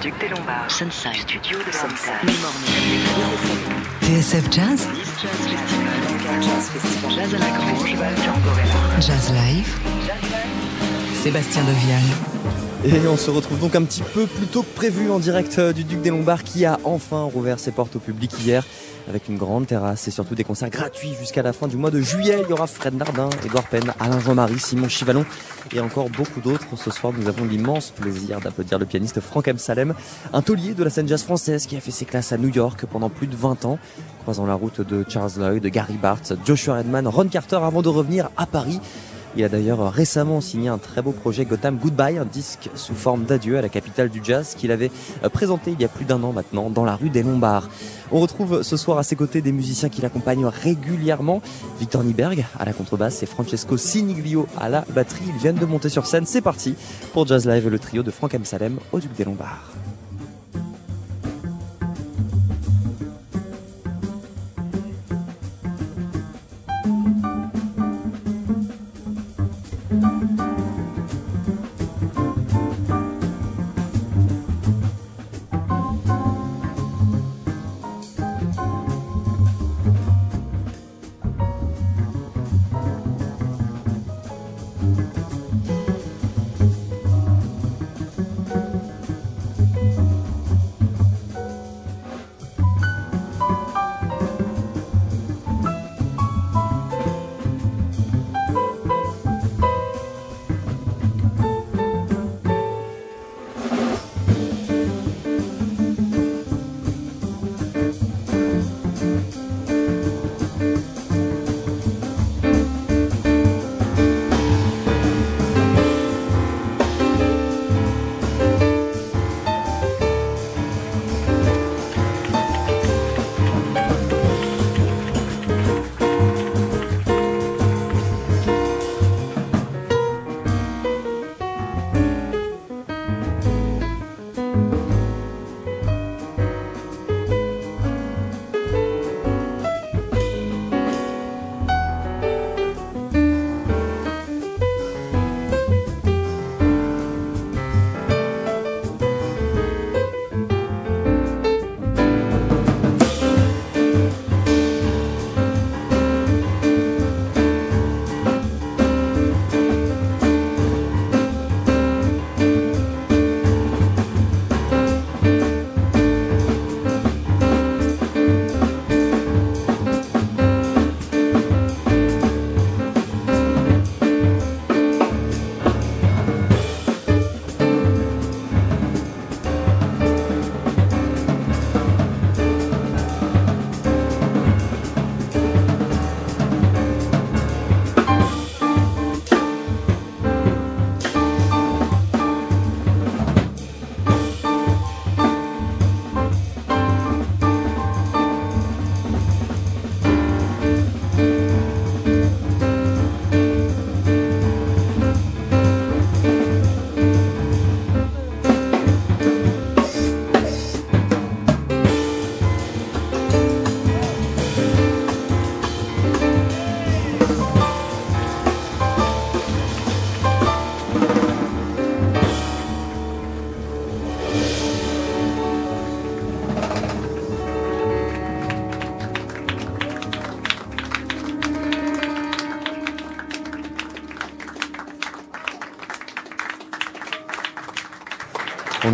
Duc des Lombards. Sunside. Studio de Sunside. TSF Jazz Jazz à la Grange. Jazz Live Sébastien Devial Et on se retrouve donc un petit peu plus tôt que prévu en direct euh, du Duc des Lombards qui a enfin rouvert ses portes au public hier avec une grande terrasse et surtout des concerts gratuits jusqu'à la fin du mois de juillet. Il y aura Fred Nardin, Edouard Penn, Alain Jean-Marie, Simon Chivalon et encore beaucoup d'autres. Ce soir, nous avons l'immense plaisir d'applaudir le pianiste Franck M. Salem, un taulier de la scène jazz française qui a fait ses classes à New York pendant plus de 20 ans, croisant la route de Charles Lloyd, de Gary Bartz, Joshua Redman, Ron Carter avant de revenir à Paris il a d'ailleurs récemment signé un très beau projet Gotham Goodbye, un disque sous forme d'adieu à la capitale du jazz qu'il avait euh, présenté il y a plus d'un an maintenant dans la rue des Lombards. On retrouve ce soir à ses côtés des musiciens qui l'accompagnent régulièrement. Victor Nieberg à la contrebasse et Francesco Siniglio à la batterie. Ils viennent de monter sur scène. C'est parti pour Jazz Live, le trio de Franck Salem au Duc des Lombards.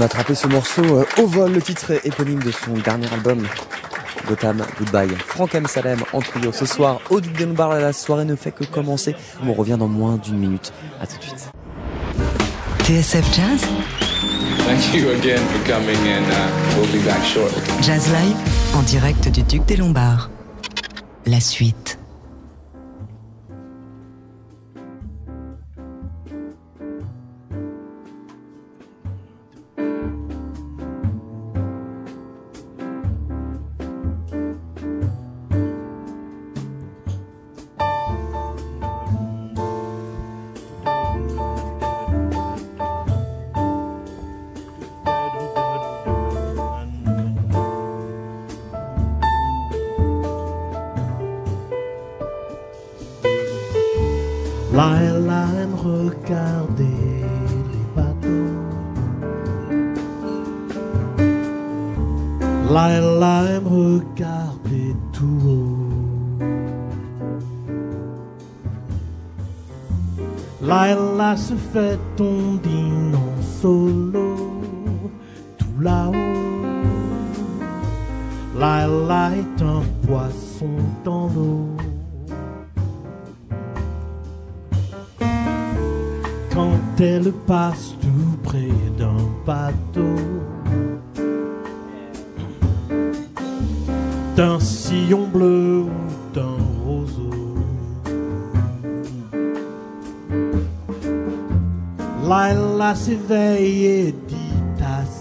Attrapé ce morceau euh, au vol, le titre éponyme de son dernier album, Gotham Goodbye. Franck M. Salem en trio ce soir au Duc des Lombards. La soirée ne fait que commencer. On revient dans moins d'une minute. À tout de suite. TSF Jazz Thank you again for coming and uh, we'll be back shortly. Jazz Live en direct du Duc des Lombards. La suite.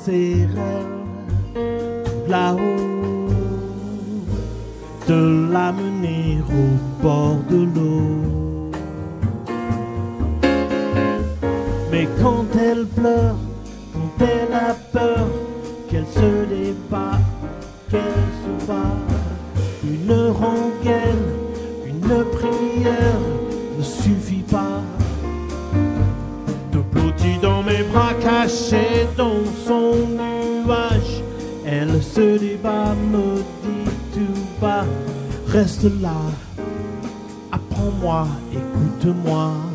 Ses rêves, là-haut, de l'amener au bord de l'eau. Mais quand elle pleure, quand elle a peur, qu'elle se débat, qu'elle se bat, une rengaine, une prière ne bras cachés dans son nuage, elle se débat, me dit tout bas, reste là, apprends-moi, écoute-moi.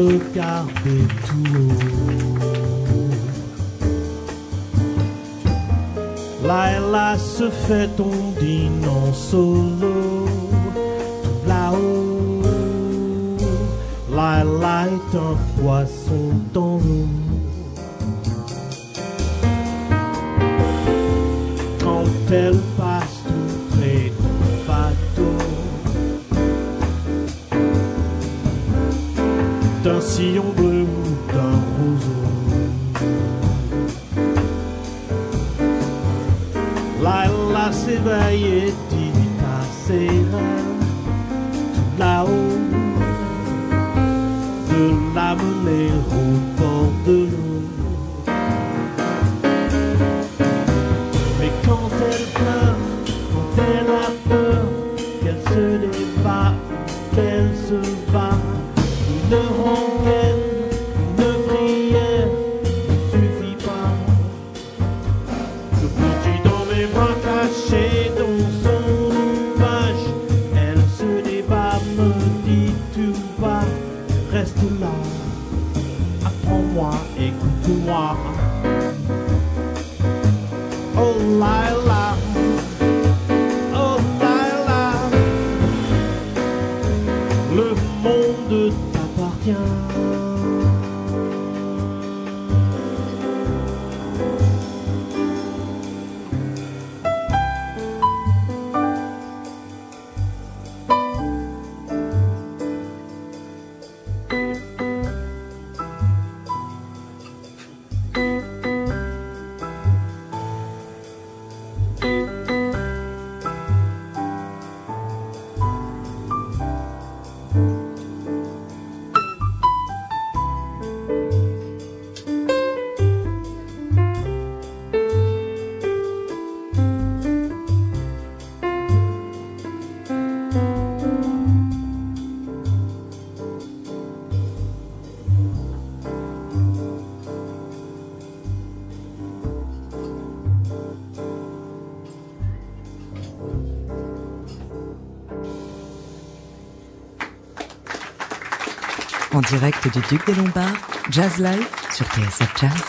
Regarder tout haut. Laila se fait En direct du Duc des Lombards, Jazz Live sur TSF Jazz.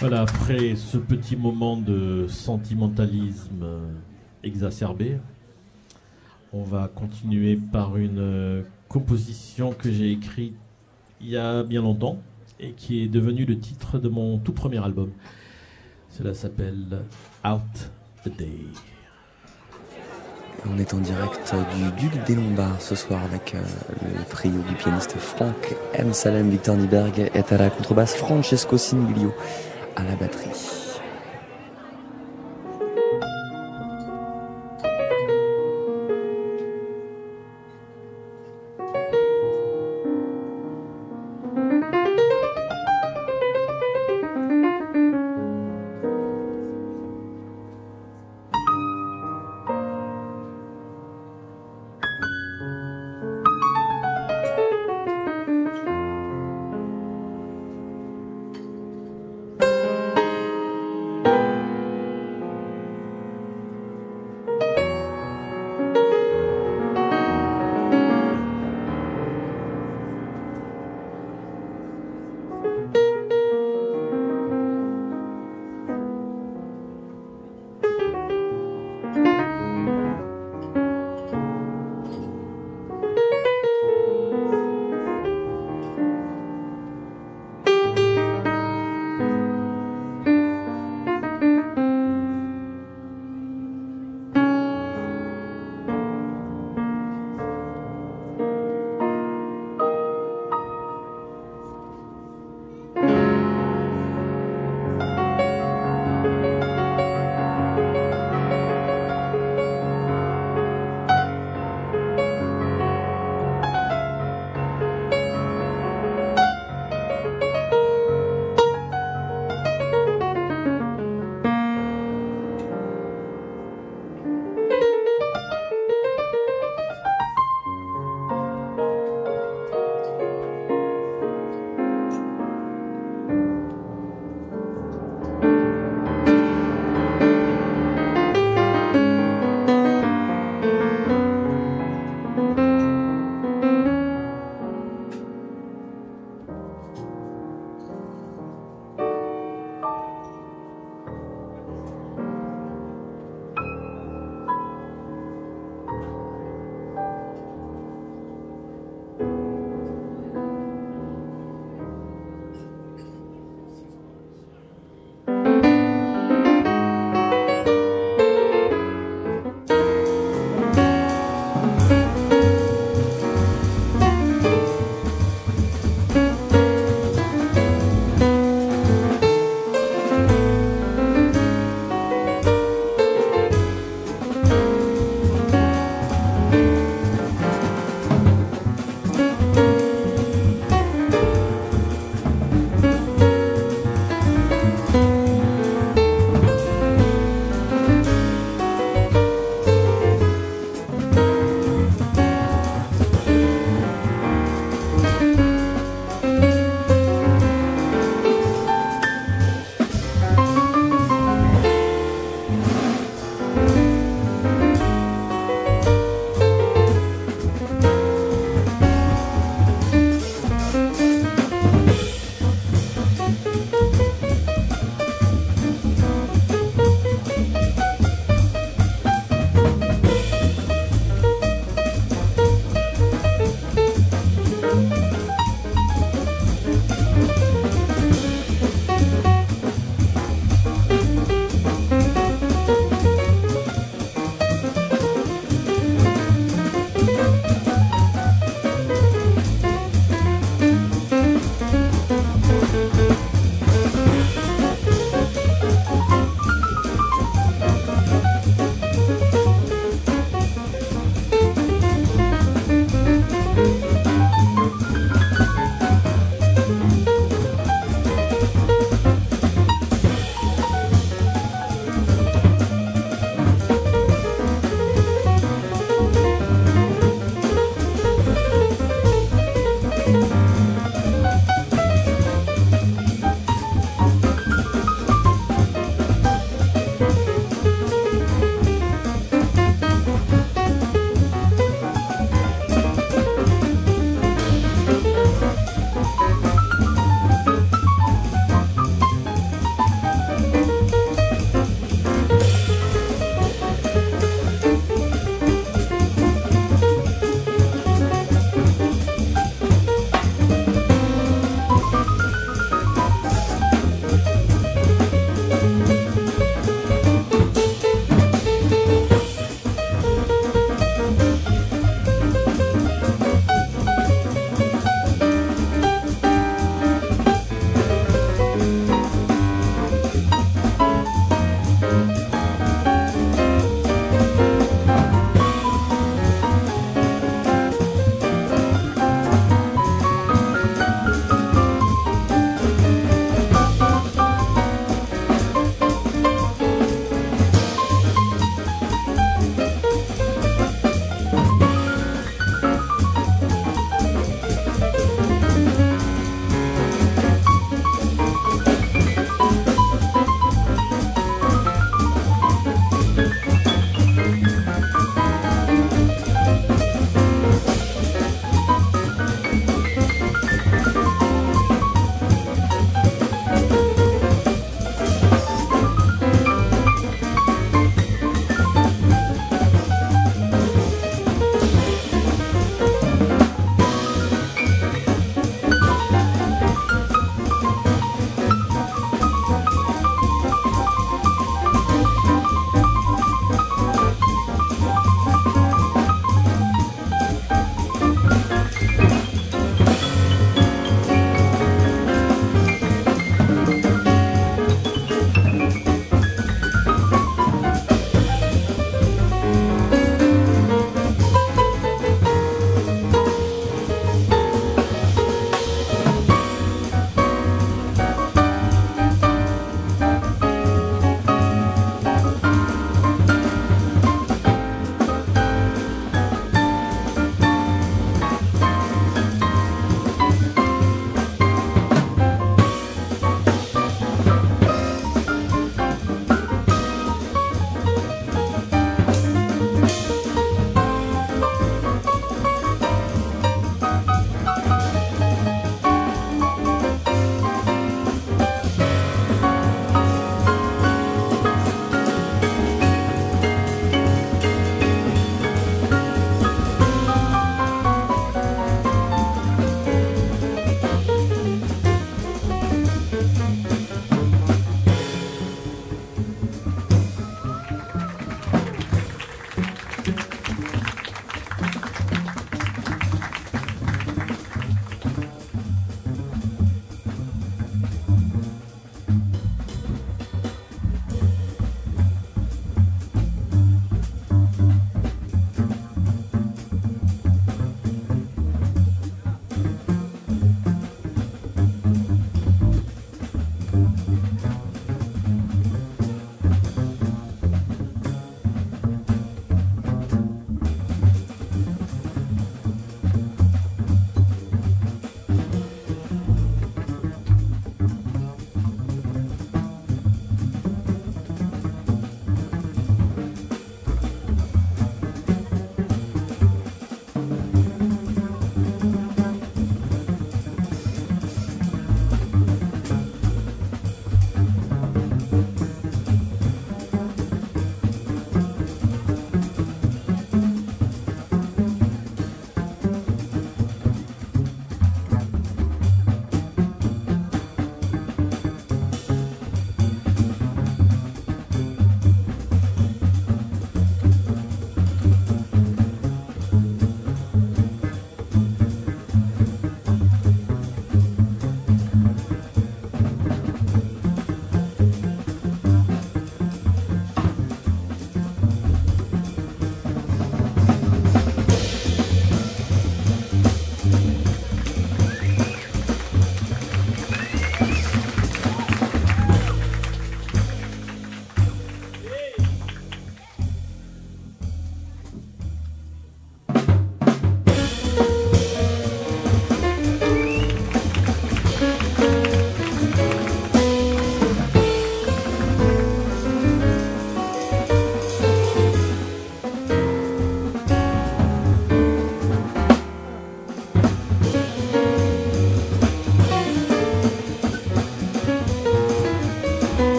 Voilà, après ce petit moment de sentimentalisme euh, exacerbé, on va continuer par une euh, composition que j'ai écrite il y a bien longtemps et qui est devenue le titre de mon tout premier album. Cela s'appelle Out the Day. On est en direct du Duc des Lombards ce soir avec euh, le trio du pianiste Franck M. Salem, Victor Nieberg est à la contrebasse, Francesco Singlio à la batterie.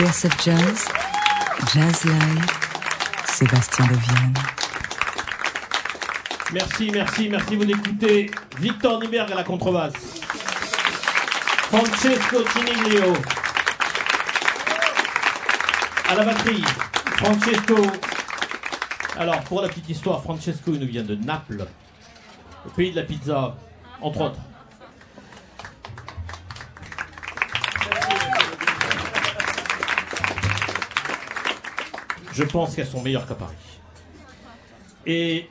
TSF Jazz, Jazz Live, Sébastien Levienne. Merci, merci, merci vous d'écouter Victor Niberg à la contrebasse. Francesco Ciniglio à la batterie. Francesco. Alors, pour la petite histoire, Francesco nous vient de Naples, le pays de la pizza, entre autres. Je pense qu'elles sont meilleures qu'à Paris. Et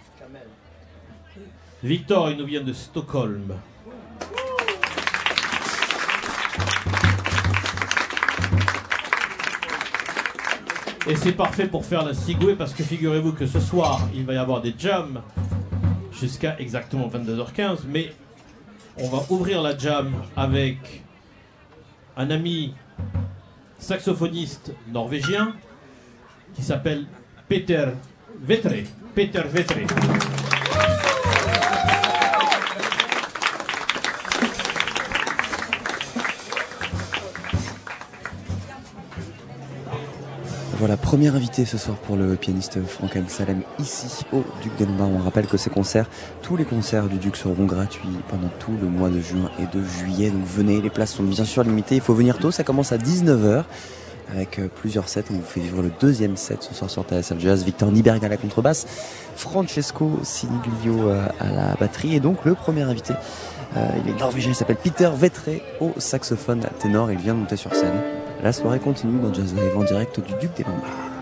Victor, il nous vient de Stockholm. Et c'est parfait pour faire la cigouée parce que figurez-vous que ce soir, il va y avoir des jams jusqu'à exactement 22h15. Mais on va ouvrir la jam avec un ami saxophoniste norvégien qui s'appelle Peter Vetre. Peter. Voilà, premier invité ce soir pour le pianiste Franck Salem ici au Duc Lombards. On rappelle que ces concerts, tous les concerts du Duc seront gratuits pendant tout le mois de juin et de juillet. Donc venez, les places sont bien sûr limitées. Il faut venir tôt, ça commence à 19h avec euh, plusieurs sets. On vous fait vivre le deuxième set ce soir sur TSF Jazz. Victor Niberg à la contrebasse, Francesco Siniglio euh, à la batterie et donc le premier invité. Euh, il est norvégien, il s'appelle Peter Vetre au saxophone ténor. Il vient de monter sur scène. La soirée continue dans Jazz Live en direct du Duc des Lombards.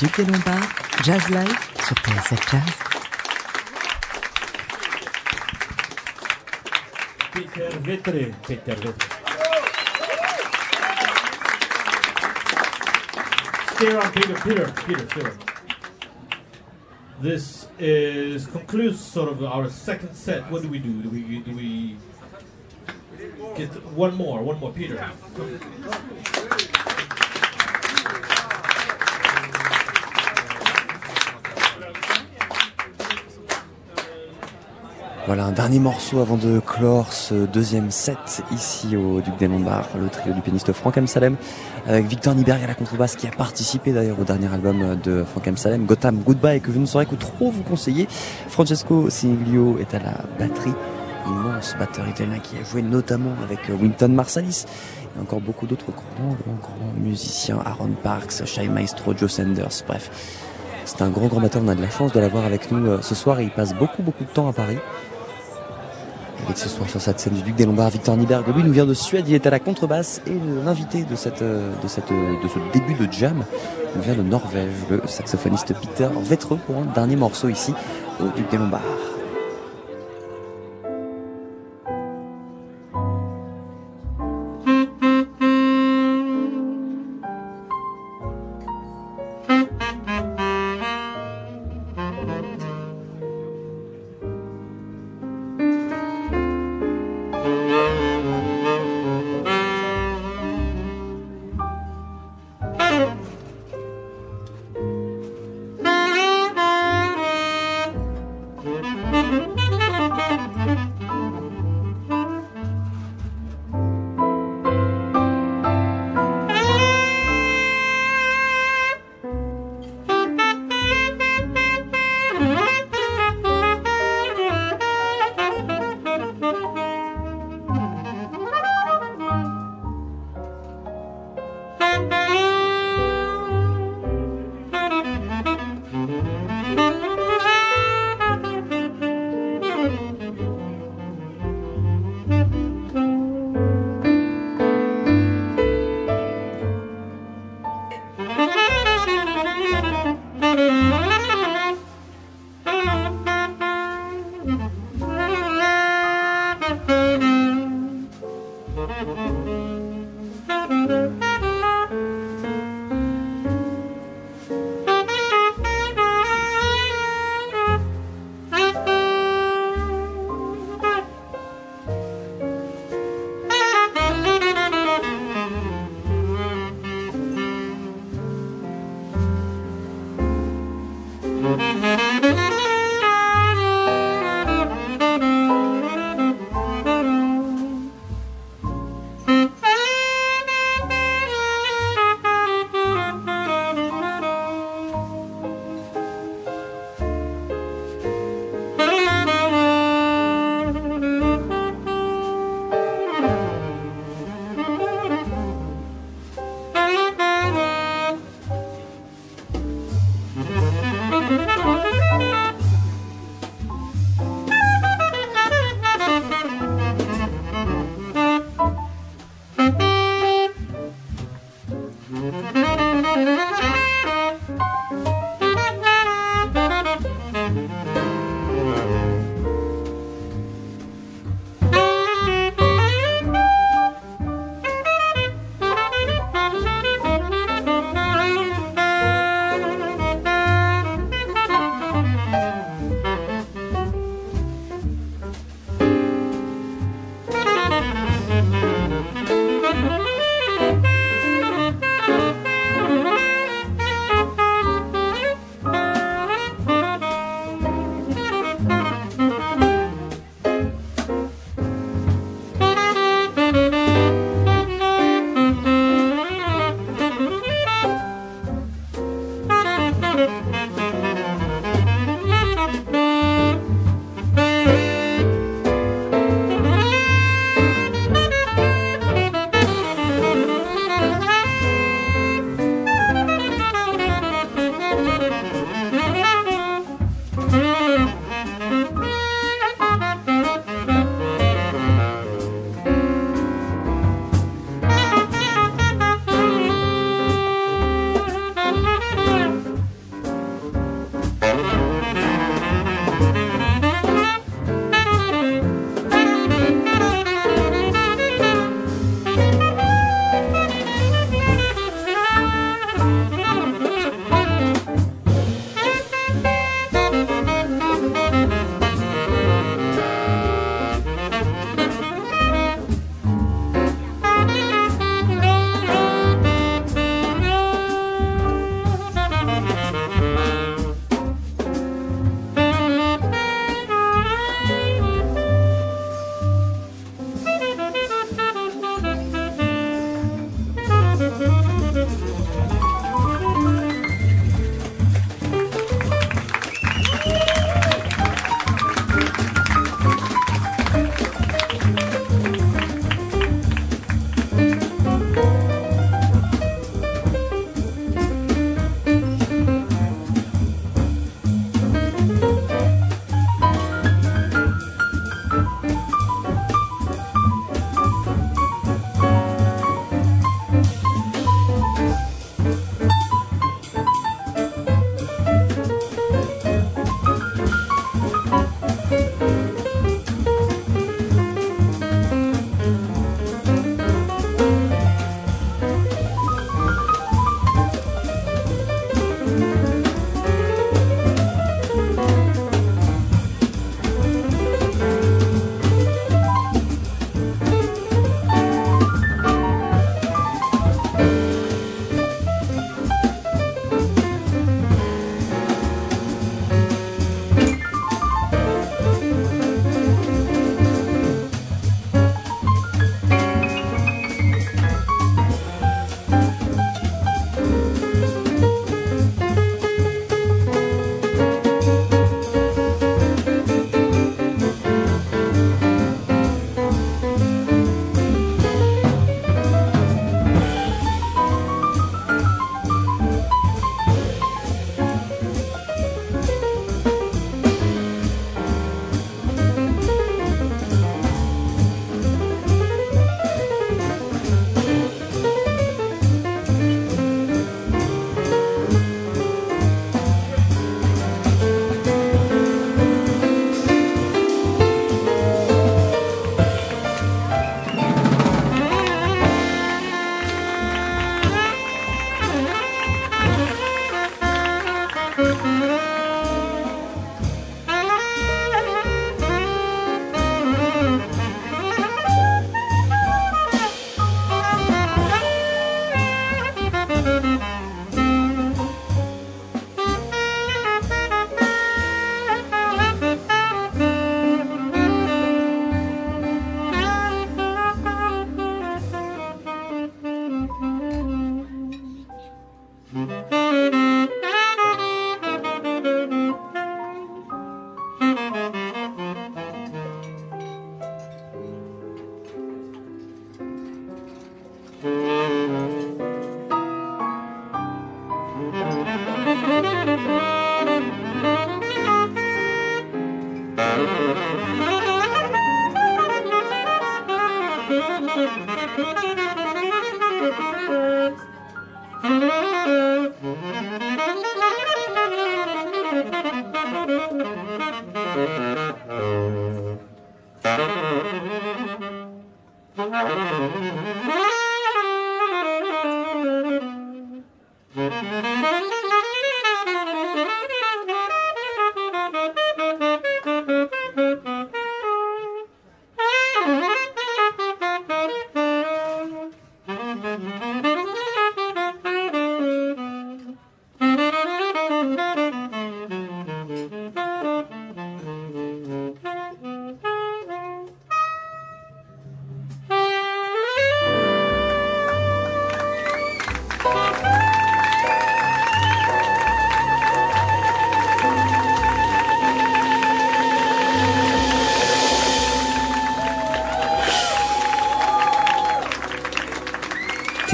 Duc des Lombards, Jazz Live sur TSF Jazz. Peter Vetre. Peter Vetre. Stay Peter. Peter. Peter. Peter. This is concludes sort of our second set. What do we do? Do we do we get one more? One more, Peter. Voilà un dernier morceau avant de clore ce deuxième set ici au Duc des Lombards, le trio du pianiste Franck Amsalem avec Victor Niberg à la contrebasse qui a participé d'ailleurs au dernier album de Franck Amsalem, Gotham Goodbye, que je ne saurais que trop vous conseiller. Francesco Siniglio est à la batterie, immense batteur italien qui a joué notamment avec Winton Marsalis et encore beaucoup d'autres grands, grands, grands musiciens, Aaron Parks, Shai Maestro, Joe Sanders, bref. C'est un grand, grand batteur, on a de la chance de l'avoir avec nous euh, ce soir et il passe beaucoup, beaucoup de temps à Paris avec ce soir sur cette scène du Duc des Lombards, Victor Nyberg. Lui nous vient de Suède, il est à la contrebasse et l'invité de cette, de cette, de ce début de jam nous vient de Norvège, le saxophoniste Peter Vetre pour un dernier morceau ici au Duc des Lombards.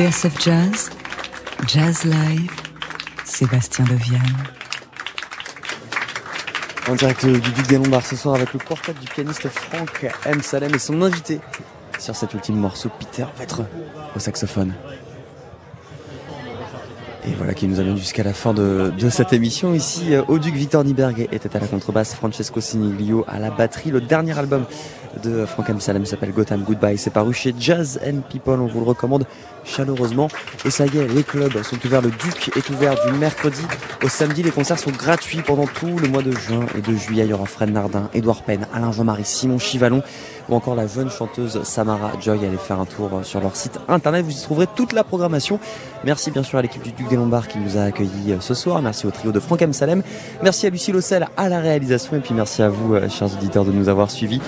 TSF Jazz, Jazz Live, Sébastien Leviane. En direct du Duc des Lombards ce soir avec le quartet du pianiste Franck M. Salem et son invité sur cet ultime morceau, Peter Vetre, au saxophone. Et voilà qui nous amène jusqu'à la fin de, cette émission. Ici, au Duc Victor Nieberg était à la contrebasse, Francesco Siniglio à la batterie. Le dernier album de Frank M. Salem s'appelle Gotham Goodbye. C'est paru chez Jazz and People. On vous le recommande chaleureusement. Et ça y est, les clubs sont ouverts. Le Duc est ouvert du mercredi au samedi. Les concerts sont gratuits pendant tout le mois de juin et de juillet. Il y aura Fred Nardin, Édouard Penn, Alain Jean-Marie, Simon Chivalon ou encore la jeune chanteuse Samara Joy. Allez faire un tour sur leur site internet. Vous y trouverez toute la programmation. Merci bien sûr à l'équipe du Duc des Lombards qui nous a accueillis ce soir. Merci au trio de Franck M. Salem. Merci à Lucie Lossel à la réalisation. Et puis merci à vous, chers auditeurs, de nous avoir suivis.